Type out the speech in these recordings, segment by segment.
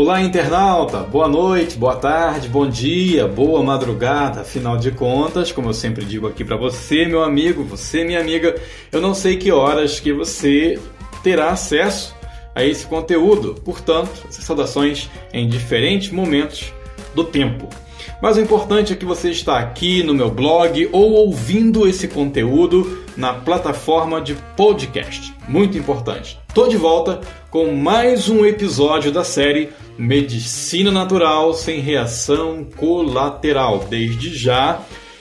Olá, internauta! Boa noite, boa tarde, bom dia, boa madrugada. Afinal de contas, como eu sempre digo aqui para você, meu amigo, você, minha amiga, eu não sei que horas que você terá acesso a esse conteúdo. Portanto, saudações em diferentes momentos do tempo. Mas o importante é que você está aqui no meu blog ou ouvindo esse conteúdo na plataforma de podcast. Muito importante. Estou de volta com mais um episódio da série Medicina Natural sem reação colateral. Desde já,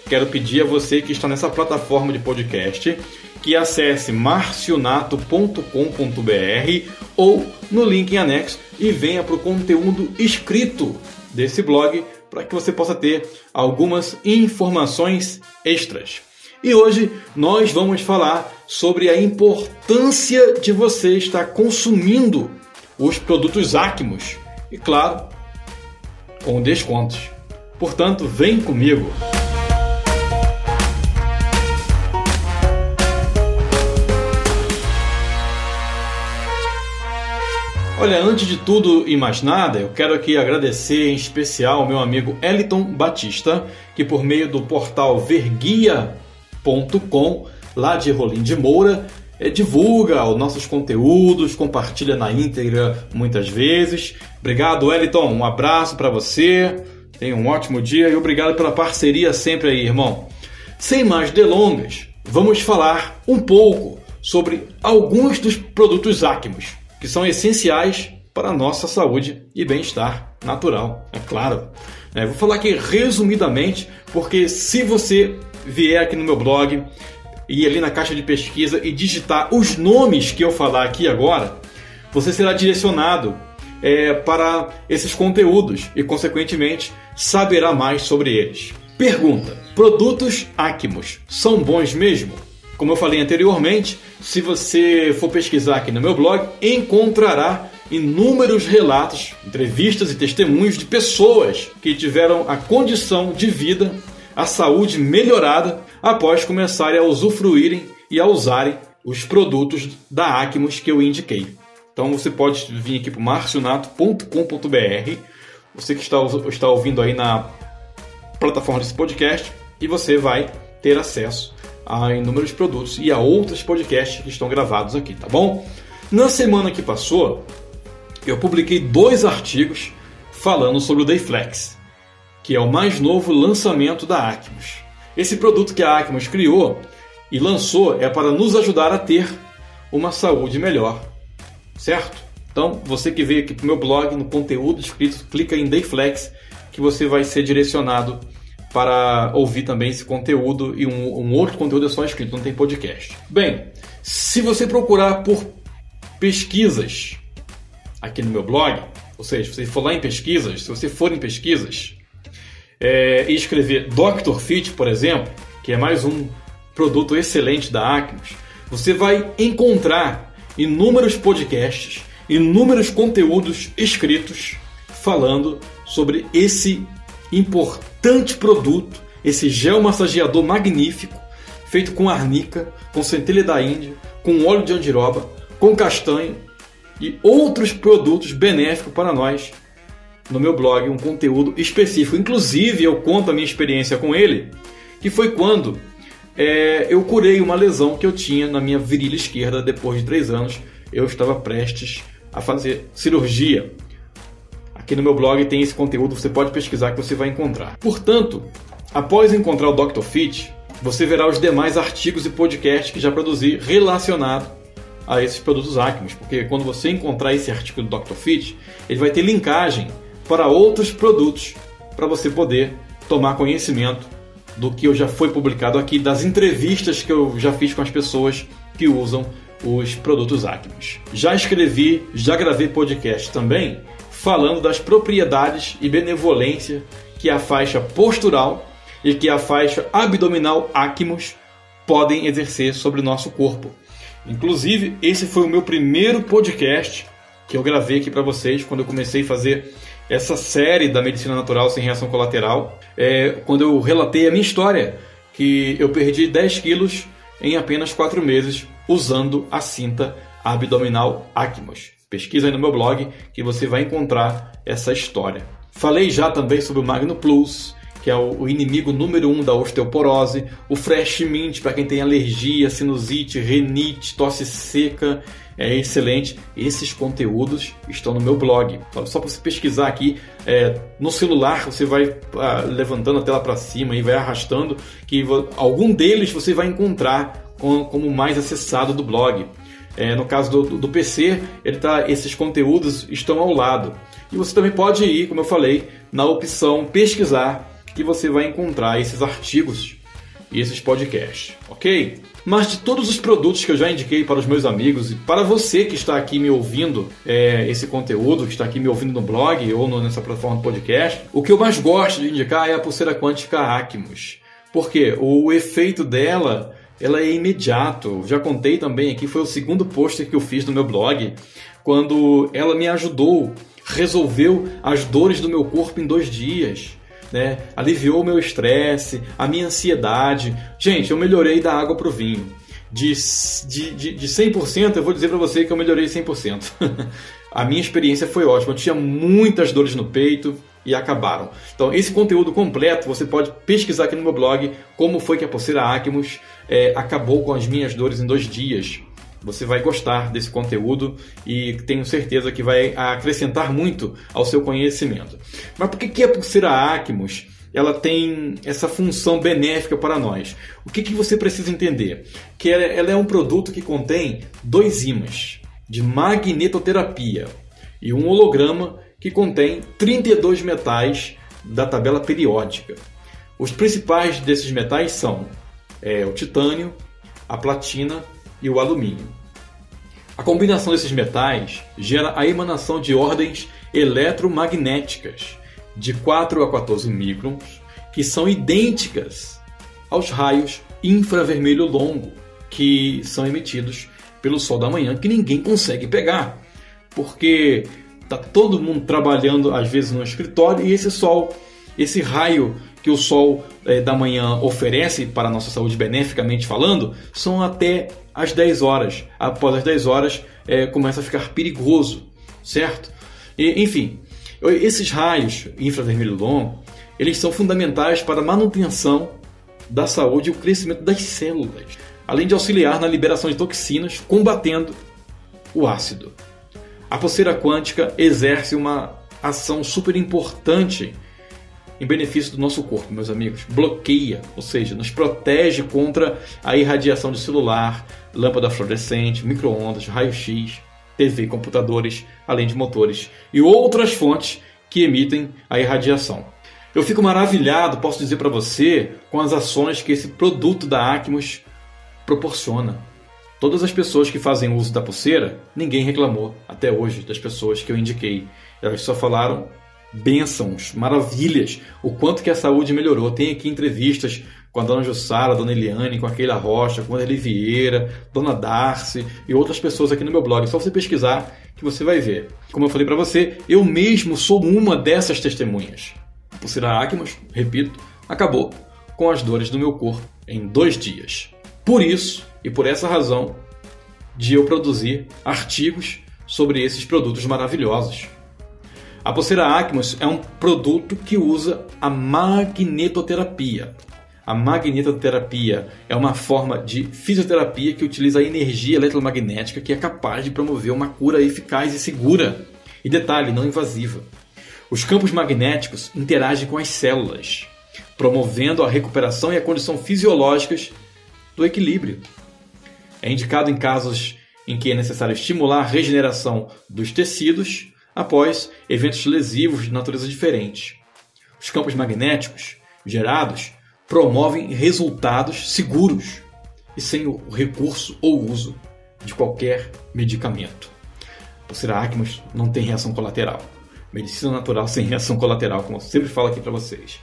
quero pedir a você que está nessa plataforma de podcast que acesse marcionato.com.br ou no link em anexo e venha para o conteúdo escrito desse blog para que você possa ter algumas informações extras. E hoje nós vamos falar sobre a importância de você estar consumindo os produtos Acmos e, claro, com descontos. Portanto, vem comigo! Olha, antes de tudo e mais nada, eu quero aqui agradecer em especial ao meu amigo Eliton Batista, que por meio do portal verguia.com, lá de Rolim de Moura, é, divulga os nossos conteúdos, compartilha na íntegra muitas vezes. Obrigado, Eliton, um abraço para você, tenha um ótimo dia e obrigado pela parceria sempre aí, irmão. Sem mais delongas, vamos falar um pouco sobre alguns dos produtos Acmos que são essenciais para a nossa saúde e bem-estar natural, é claro. É, vou falar aqui resumidamente, porque se você vier aqui no meu blog e ali na caixa de pesquisa e digitar os nomes que eu falar aqui agora, você será direcionado é, para esses conteúdos e, consequentemente, saberá mais sobre eles. Pergunta: produtos Acmos são bons mesmo? Como eu falei anteriormente, se você for pesquisar aqui no meu blog, encontrará inúmeros relatos, entrevistas e testemunhos de pessoas que tiveram a condição de vida, a saúde melhorada após começarem a usufruírem e a usarem os produtos da Acmos que eu indiquei. Então você pode vir aqui para marcionato.com.br, você que está, está ouvindo aí na plataforma desse podcast, e você vai ter acesso a inúmeros produtos e a outros podcasts que estão gravados aqui, tá bom? Na semana que passou, eu publiquei dois artigos falando sobre o Dayflex, que é o mais novo lançamento da Acmos. Esse produto que a Acmos criou e lançou é para nos ajudar a ter uma saúde melhor, certo? Então, você que veio aqui para o meu blog, no conteúdo escrito, clica em Dayflex, que você vai ser direcionado para ouvir também esse conteúdo e um, um, outro conteúdo é só escrito, não tem podcast. Bem, se você procurar por pesquisas aqui no meu blog, ou seja, se você for lá em pesquisas, se você for em pesquisas é, e escrever Dr. Fit, por exemplo, que é mais um produto excelente da Acmos, você vai encontrar inúmeros podcasts, inúmeros conteúdos escritos falando sobre esse importante produto, esse gel massageador magnífico, feito com arnica, com centelha da Índia, com óleo de andiroba, com castanho e outros produtos benéficos para nós. No meu blog, um conteúdo específico. Inclusive, eu conto a minha experiência com ele, que foi quando é, eu curei uma lesão que eu tinha na minha virilha esquerda depois de três anos. Eu estava prestes a fazer cirurgia. Aqui no meu blog tem esse conteúdo, você pode pesquisar que você vai encontrar. Portanto, após encontrar o Dr. Fit, você verá os demais artigos e podcasts que já produzi relacionado a esses produtos Acmos, porque quando você encontrar esse artigo do Dr. Fit, ele vai ter linkagem para outros produtos para você poder tomar conhecimento do que eu já foi publicado aqui, das entrevistas que eu já fiz com as pessoas que usam os produtos Acmos. Já escrevi, já gravei podcast também falando das propriedades e benevolência que a faixa postural e que a faixa abdominal acmos podem exercer sobre o nosso corpo. Inclusive, esse foi o meu primeiro podcast que eu gravei aqui para vocês quando eu comecei a fazer essa série da medicina natural sem reação colateral. É, quando eu relatei a minha história, que eu perdi 10 quilos em apenas 4 meses usando a cinta abdominal Acmos. Pesquisa aí no meu blog que você vai encontrar essa história. Falei já também sobre o Magno Plus, que é o inimigo número um da osteoporose, o Fresh Mint para quem tem alergia, sinusite, renite, tosse seca, é excelente. Esses conteúdos estão no meu blog. Só para você pesquisar aqui é, no celular, você vai ah, levantando a tela para cima e vai arrastando, que algum deles você vai encontrar como mais acessado do blog. É, no caso do, do, PC, ele tá, esses conteúdos estão ao lado. E você também pode ir, como eu falei, na opção pesquisar, que você vai encontrar esses artigos e esses podcasts, ok? Mas de todos os produtos que eu já indiquei para os meus amigos e para você que está aqui me ouvindo é, esse conteúdo, que está aqui me ouvindo no blog ou no, nessa plataforma de podcast, o que eu mais gosto de indicar é a pulseira quântica Acmos. Porque o efeito dela ela é imediato. Já contei também aqui, foi o segundo pôster que eu fiz no meu blog, quando ela me ajudou, resolveu as dores do meu corpo em dois dias. Né? Aliviou o meu estresse, a minha ansiedade. Gente, eu melhorei da água para o vinho. De, de, de, de 100%, eu vou dizer para você que eu melhorei 100%. a minha experiência foi ótima. Eu tinha muitas dores no peito, e acabaram. Então, esse conteúdo completo você pode pesquisar aqui no meu blog como foi que a pulseira Acmos é, acabou com as minhas dores em dois dias. Você vai gostar desse conteúdo e tenho certeza que vai acrescentar muito ao seu conhecimento. Mas por que, que a pulseira Acmos ela tem essa função benéfica para nós? O que, que você precisa entender? Que ela, é um produto que contém dois ímãs de magnetoterapia e um holograma que contém 32 metais da tabela periódica. Os principais desses metais são é, o titânio, a platina e o alumínio. A combinação desses metais gera a emanação de ordens eletromagnéticas de 4 a 14 microns, que são idênticas aos raios infravermelho longo que são emitidos pelo sol da manhã, que ninguém consegue pegar, porque tá todo mundo trabalhando às vezes no escritório e esse sol, esse raio que o sol é, da manhã oferece para a nossa saúde beneficamente falando, são até as 10 horas. Após as 10 horas é, começa a ficar perigoso, certo? E, enfim, esses raios infravermelho longo, eles são fundamentais para a manutenção da saúde e o crescimento das células, além de auxiliar na liberação de toxinas, combatendo o ácido. A pulseira quântica exerce uma ação super importante em benefício do nosso corpo, meus amigos. Bloqueia, ou seja, nos protege contra a irradiação de celular, lâmpada fluorescente, microondas, raio-x, TV, computadores, além de motores e outras fontes que emitem a irradiação. Eu fico maravilhado, posso dizer para você, com as ações que esse produto da Acmos proporciona. Todas as pessoas que fazem uso da pulseira, ninguém reclamou até hoje das pessoas que eu indiquei. Elas só falaram bênçãos, maravilhas, o quanto que a saúde melhorou. Tem aqui entrevistas com a dona Jussara, a dona Eliane, com a Keila Rocha, com a Eli Vieira, dona Darcy e outras pessoas aqui no meu blog. É só você pesquisar que você vai ver. Como eu falei para você, eu mesmo sou uma dessas testemunhas. A pulseira Acmos, repito, acabou com as dores do meu corpo em dois dias. Por isso, e por essa razão, de eu produzir artigos sobre esses produtos maravilhosos. A pulseira Acmos é um produto que usa a magnetoterapia. A magnetoterapia é uma forma de fisioterapia que utiliza a energia eletromagnética que é capaz de promover uma cura eficaz e segura. E detalhe, não invasiva. Os campos magnéticos interagem com as células, promovendo a recuperação e a condição fisiológicas do equilíbrio. É indicado em casos em que é necessário estimular a regeneração dos tecidos após eventos lesivos de natureza diferente. Os campos magnéticos gerados promovem resultados seguros e sem o recurso ou uso de qualquer medicamento. A pulseira Acmos não tem reação colateral. Medicina natural sem reação colateral, como eu sempre falo aqui para vocês.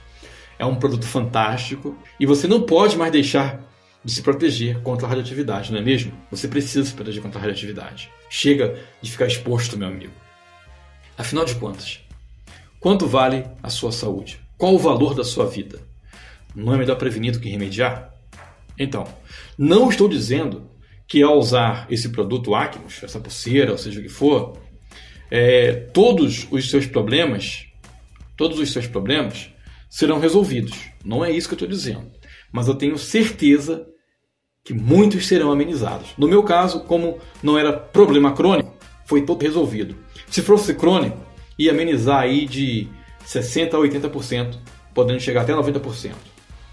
É um produto fantástico e você não pode mais deixar de se proteger contra a radioatividade, não é mesmo? Você precisa se proteger contra a radioatividade. Chega de ficar exposto, meu amigo. Afinal de contas, quanto vale a sua saúde? Qual o valor da sua vida? Não é melhor prevenir do que remediar? Então, não estou dizendo que ao usar esse produto Acmos, essa pulseira, ou seja o que for, é, todos os seus problemas, todos os seus problemas serão resolvidos. Não é isso que eu estou dizendo. Mas eu tenho certeza que muitos serão amenizados. No meu caso, como não era problema crônico, foi todo resolvido. Se fosse crônico, ia amenizar aí de 60% a 80%, podendo chegar até 90%,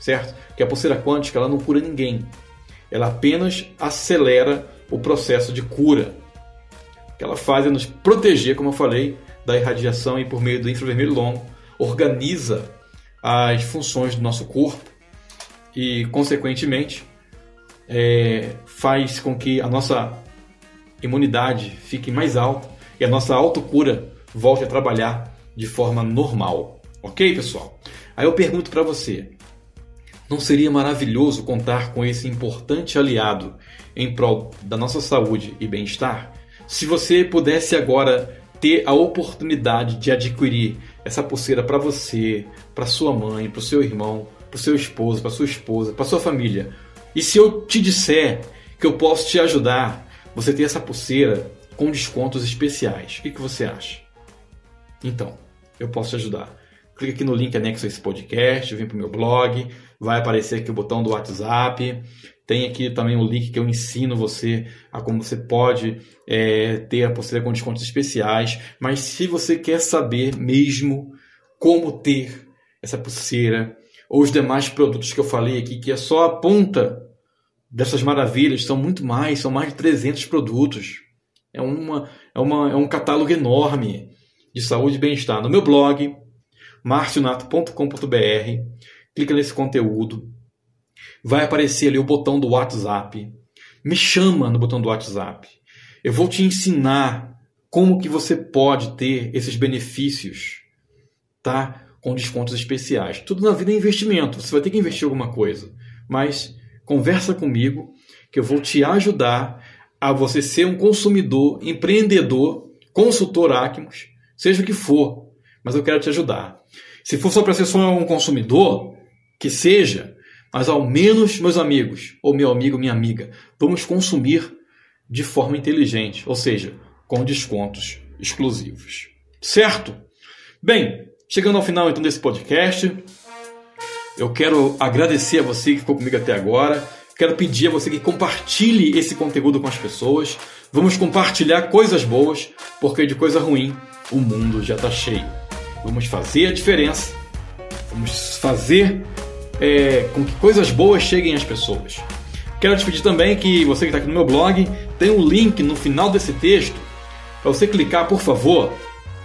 certo? Porque a pulseira quântica ela não cura ninguém. Ela apenas acelera o processo de cura. O que ela faz é nos proteger, como eu falei, da irradiação e por meio do infravermelho longo, organiza as funções do nosso corpo e, consequentemente, é, faz com que a nossa imunidade fique mais alta e a nossa autocura volte a trabalhar de forma normal. Ok, pessoal? Aí eu pergunto para você: não seria maravilhoso contar com esse importante aliado em prol da nossa saúde e bem-estar? Se você pudesse agora ter a oportunidade de adquirir essa pulseira para você, para sua mãe, para o seu irmão, para o seu esposo, para sua esposa, para sua família. E se eu te disser que eu posso te ajudar, você ter essa pulseira com descontos especiais, o que, que você acha? Então, eu posso te ajudar. Clica aqui no link anexo a esse podcast, vem para o meu blog, vai aparecer aqui o botão do WhatsApp. Tem aqui também o link que eu ensino você a como você pode é, ter a pulseira com descontos especiais. Mas se você quer saber mesmo como ter essa pulseira ou os demais produtos que eu falei aqui, que é só a ponta dessas maravilhas, são muito mais, são mais de 300 produtos. É, uma, é, uma, é um catálogo enorme de saúde e bem-estar. No meu blog, marcionato.com.br, clica nesse conteúdo, vai aparecer ali o botão do WhatsApp. Me chama no botão do WhatsApp. Eu vou te ensinar como que você pode ter esses benefícios, tá? Com descontos especiais. Tudo na vida é investimento. Você vai ter que investir alguma coisa, mas conversa comigo que eu vou te ajudar a você ser um consumidor, empreendedor, consultor Acmos, seja o que for, mas eu quero te ajudar. Se for só para ser só um consumidor, que seja, mas ao menos, meus amigos, ou meu amigo, minha amiga, vamos consumir de forma inteligente, ou seja, com descontos exclusivos. Certo? Bem, chegando ao final então desse podcast, eu quero agradecer a você que ficou comigo até agora. Quero pedir a você que compartilhe esse conteúdo com as pessoas. Vamos compartilhar coisas boas, porque de coisa ruim o mundo já está cheio. Vamos fazer a diferença. Vamos fazer é, com que coisas boas cheguem às pessoas. Quero te pedir também que você que está aqui no meu blog tem um link no final desse texto para você clicar, por favor,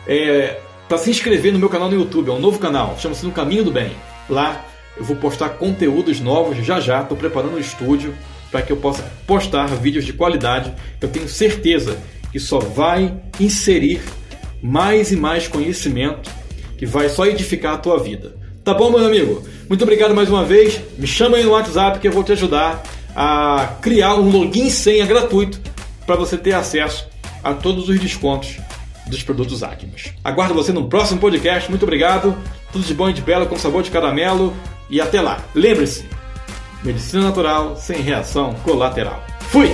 é, para se inscrever no meu canal no YouTube. É um novo canal, chama-se No Caminho do Bem. Lá eu vou postar conteúdos novos já já. Estou preparando um estúdio para que eu possa postar vídeos de qualidade. Eu tenho certeza que só vai inserir mais e mais conhecimento que vai só edificar a tua vida. Tá bom, meu amigo? Muito obrigado mais uma vez. Me chama aí no WhatsApp que eu vou te ajudar a criar um login senha gratuito para você ter acesso a todos os descontos dos produtos Acmos. Aguardo você no próximo podcast. Muito obrigado. Tudo de bom e de belo com sabor de caramelo e até lá. Lembre-se, medicina natural sem reação colateral. Fui!